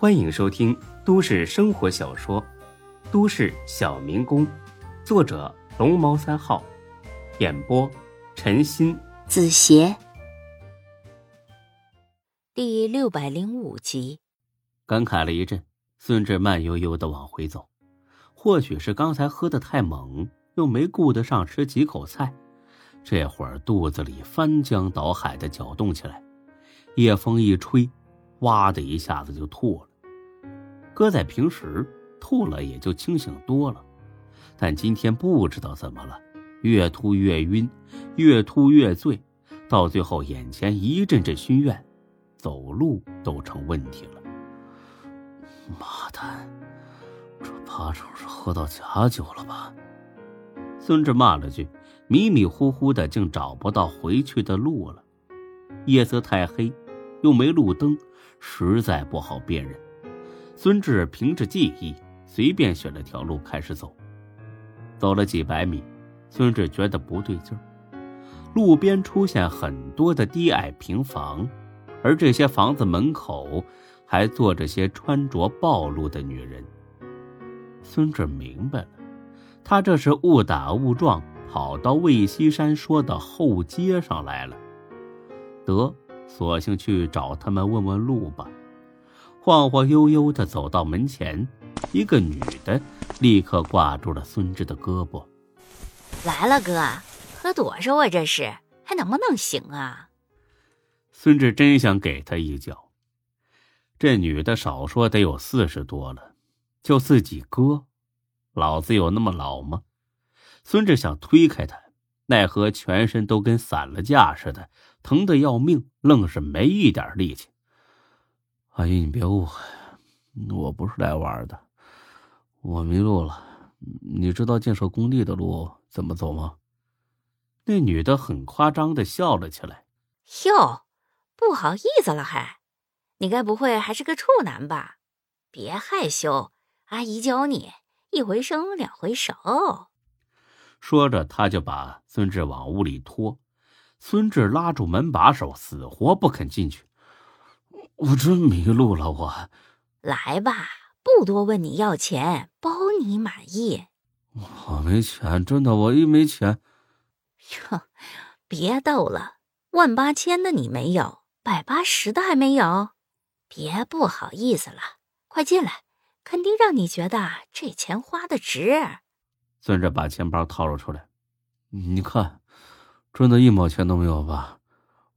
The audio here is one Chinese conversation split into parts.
欢迎收听都市生活小说《都市小民工》，作者龙猫三号，演播陈鑫、子邪，第六百零五集。感慨了一阵，孙志慢悠悠的往回走。或许是刚才喝的太猛，又没顾得上吃几口菜，这会儿肚子里翻江倒海的搅动起来。夜风一吹，哇的一下子就吐了。搁在平时，吐了也就清醒多了，但今天不知道怎么了，越吐越晕，越吐越醉，到最后眼前一阵阵熏怨，走路都成问题了。妈的，这八成是喝到假酒了吧？孙志骂了句，迷迷糊糊的，竟找不到回去的路了。夜色太黑，又没路灯，实在不好辨认。孙志凭着记忆，随便选了条路开始走。走了几百米，孙志觉得不对劲儿。路边出现很多的低矮平房，而这些房子门口还坐着些穿着暴露的女人。孙志明白了，他这是误打误撞跑到魏西山说的后街上来了。得，索性去找他们问问路吧。晃晃悠悠的走到门前，一个女的立刻挂住了孙志的胳膊。来了，哥，喝多少啊？这是还能不能行啊？孙志真想给他一脚。这女的少说得有四十多了，就自己哥，老子有那么老吗？孙志想推开她。奈何全身都跟散了架似的，疼得要命，愣是没一点力气。阿姨，你别误会，我不是来玩的，我迷路了。你知道建设工地的路怎么走吗？那女的很夸张的笑了起来。哟，不好意思了还？你该不会还是个处男吧？别害羞，阿姨教你，一回生两回熟。说着，他就把孙志往屋里拖。孙志拉住门把手，死活不肯进去。我真迷路了，我。来吧，不多问你要钱，包你满意。我没钱，真的，我一没钱。哟，别逗了，万八千的你没有，百八十的还没有，别不好意思了，快进来，肯定让你觉得这钱花的值。孙志把钱包掏了出来，你看，真的一毛钱都没有吧？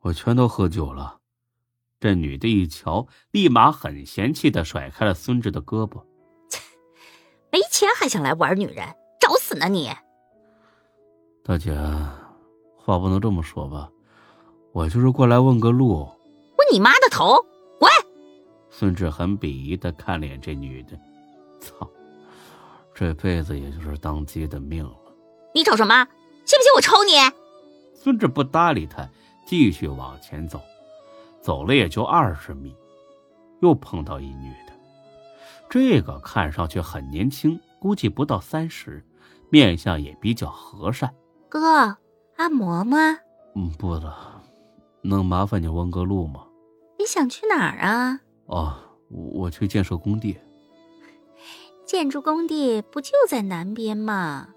我全都喝酒了。这女的一瞧，立马很嫌弃的甩开了孙志的胳膊。切，没钱还想来玩女人，找死呢你！大姐，话不能这么说吧？我就是过来问个路。问你妈的头！滚！孙志很鄙夷的看脸这女的，操！这辈子也就是当鸡的命了。你瞅什么？信不信我抽你？孙志不搭理他，继续往前走。走了也就二十米，又碰到一女的。这个看上去很年轻，估计不到三十，面相也比较和善。哥，按摩吗？嗯，不了。能麻烦你问个路吗？你想去哪儿啊？哦，我去建设工地。建筑工地不就在南边吗？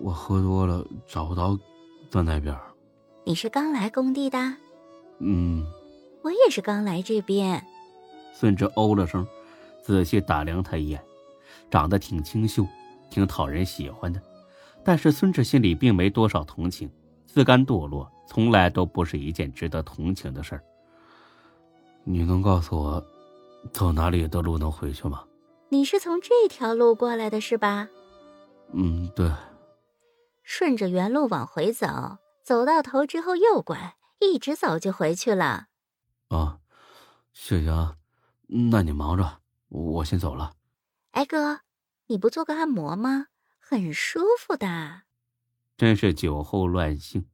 我喝多了，找不到，在那边。你是刚来工地的？嗯，我也是刚来这边。孙志哦了声，仔细打量他一眼，长得挺清秀，挺讨人喜欢的。但是孙志心里并没多少同情，自甘堕落从来都不是一件值得同情的事儿。你能告诉我，走哪里的路能回去吗？你是从这条路过来的是吧？嗯，对。顺着原路往回走，走到头之后右拐，一直走就回去了。啊，谢谢啊。那你忙着，我先走了。哎哥，你不做个按摩吗？很舒服的。真是酒后乱性，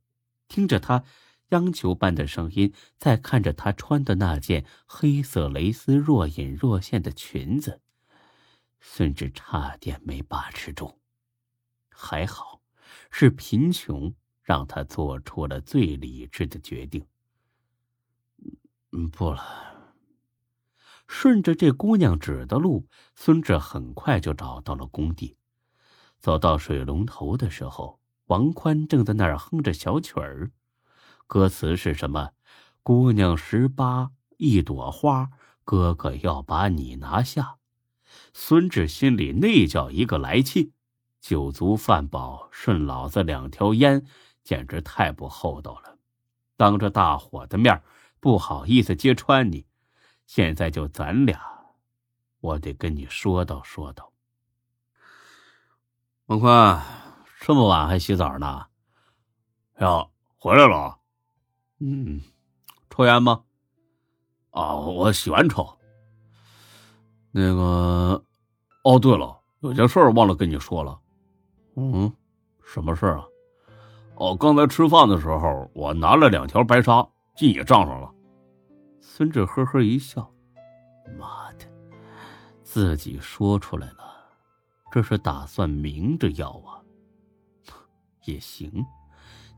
听着他央求般的声音，再看着他穿的那件黑色蕾丝若隐若现的裙子。孙志差点没把持住，还好是贫穷让他做出了最理智的决定。嗯，不了。顺着这姑娘指的路，孙志很快就找到了工地。走到水龙头的时候，王宽正在那儿哼着小曲儿，歌词是什么？姑娘十八，一朵花，哥哥要把你拿下。孙志心里那叫一个来气，酒足饭饱，顺老子两条烟，简直太不厚道了。当着大伙的面，不好意思揭穿你。现在就咱俩，我得跟你说道说道。王宽，这么晚还洗澡呢？呀，回来了。嗯，抽烟吗？啊，我喜欢抽。那个，哦，对了，有件事忘了跟你说了。嗯，什么事啊？哦，刚才吃饭的时候，我拿了两条白沙进你账上了。孙志呵呵一笑：“妈的，自己说出来了。”这是打算明着要啊？也行，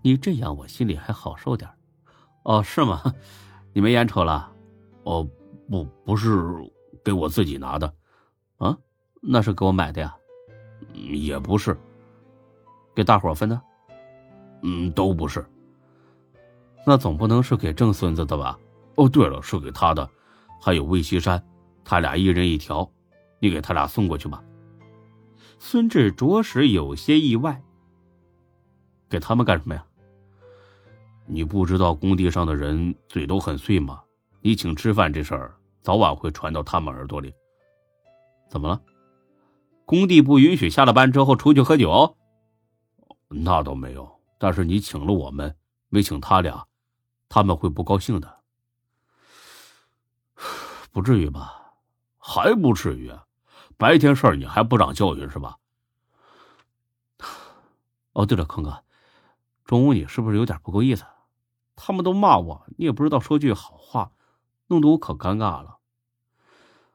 你这样我心里还好受点哦，是吗？你没烟抽了？哦，不，不是给我自己拿的，啊，那是给我买的呀？也不是，给大伙分的？嗯，都不是。那总不能是给郑孙子的吧？哦，对了，是给他的，还有魏西山，他俩一人一条，你给他俩送过去吧。孙志着实有些意外。给他们干什么呀？你不知道工地上的人嘴都很碎吗？你请吃饭这事儿，早晚会传到他们耳朵里。怎么了？工地不允许下了班之后出去喝酒？那倒没有，但是你请了我们，没请他俩，他们会不高兴的。不至于吧？还不至于。白天事儿你还不长教训是吧？哦，对了，康哥，中午你是不是有点不够意思？他们都骂我，你也不知道说句好话，弄得我可尴尬了。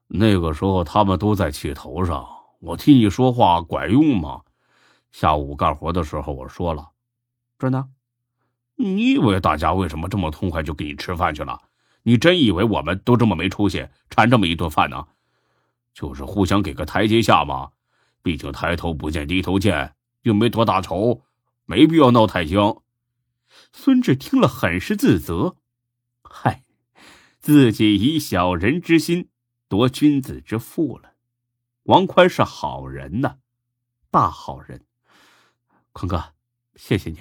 那个时候他们都在气头上，我替你说话管用吗？下午干活的时候我说了，真的？你以为大家为什么这么痛快就给你吃饭去了？你真以为我们都这么没出息，馋这么一顿饭呢？就是互相给个台阶下嘛，毕竟抬头不见低头见，又没多大仇，没必要闹太僵。孙志听了很是自责，嗨，自己以小人之心夺君子之腹了。王宽是好人呐，大好人。宽哥，谢谢你，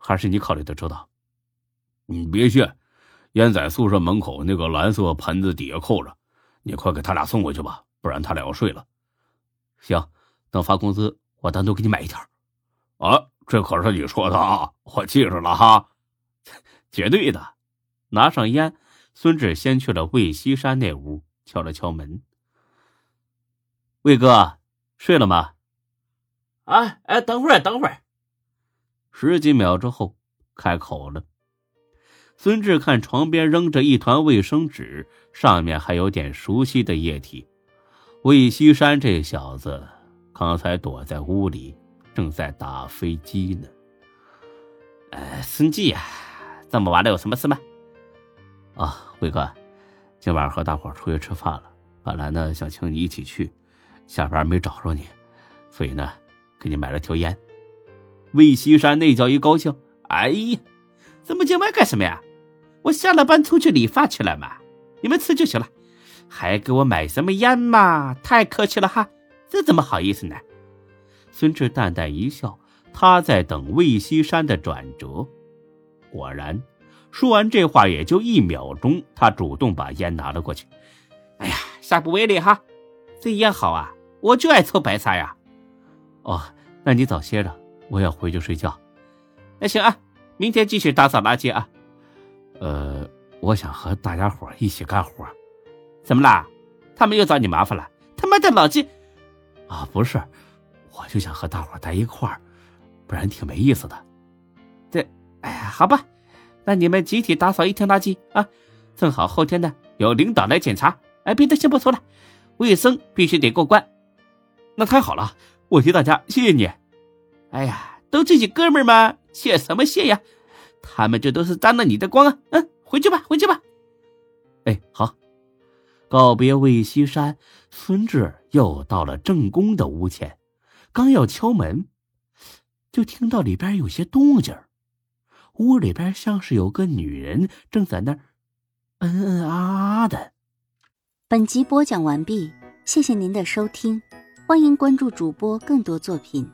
还是你考虑的周到。你别谢，烟仔宿舍门口那个蓝色盆子底下扣着。你快给他俩送过去吧，不然他俩要睡了。行，等发工资，我单独给你买一条。啊，这可是你说的啊，我记着了哈，绝对的。拿上烟，孙志先去了魏西山那屋，敲了敲门。魏哥，睡了吗？啊，哎，等会儿，等会儿。十几秒之后，开口了。孙志看床边扔着一团卫生纸，上面还有点熟悉的液体。魏西山这小子刚才躲在屋里，正在打飞机呢。呃，孙记呀，这么晚了有什么事吗？啊，魏哥，今晚和大伙出去吃饭了，本来呢想请你一起去，下班没找着你，所以呢给你买了条烟。魏西山那叫一高兴，哎呀，这么见外干什么呀？我下了班出去理发去了嘛，你们吃就行了，还给我买什么烟嘛？太客气了哈，这怎么好意思呢？孙志淡淡一笑，他在等魏西山的转折。果然，说完这话也就一秒钟，他主动把烟拿了过去。哎呀，下不为例哈，这烟好啊，我就爱抽白沙呀。哦，那你早歇着，我要回去睡觉。那行啊，明天继续打扫垃圾啊。呃，我想和大家伙一起干活。怎么啦？他们又找你麻烦了？他妈的老鸡！啊，不是，我就想和大伙待一块儿，不然挺没意思的。这，哎呀，好吧，那你们集体打扫一天垃圾啊！正好后天呢有领导来检查。哎，别的先不说了，卫生必须得过关。那太好了，我替大家谢谢你。哎呀，都自己哥们儿嘛，谢什么谢呀？他们这都是沾了你的光啊！嗯，回去吧，回去吧。哎，好。告别魏西山，孙志又到了正宫的屋前，刚要敲门，就听到里边有些动静屋里边像是有个女人正在那儿嗯嗯啊啊的。本集播讲完毕，谢谢您的收听，欢迎关注主播更多作品。